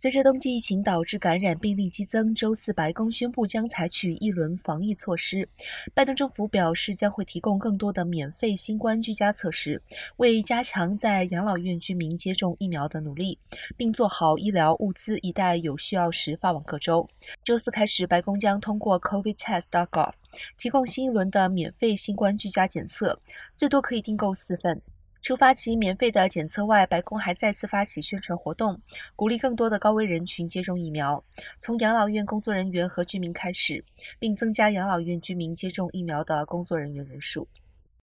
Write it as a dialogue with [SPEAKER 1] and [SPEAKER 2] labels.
[SPEAKER 1] 随着冬季疫情导致感染病例激增，周四白宫宣布将采取一轮防疫措施。拜登政府表示将会提供更多的免费新冠居家测试，为加强在养老院居民接种疫苗的努力，并做好医疗物资一旦有需要时发往各州。周四开始，白宫将通过 COVIDTest.gov 提供新一轮的免费新冠居家检测，最多可以订购四份。除发起免费的检测外，白宫还再次发起宣传活动，鼓励更多的高危人群接种疫苗，从养老院工作人员和居民开始，并增加养老院居民接种疫苗的工作人员人数。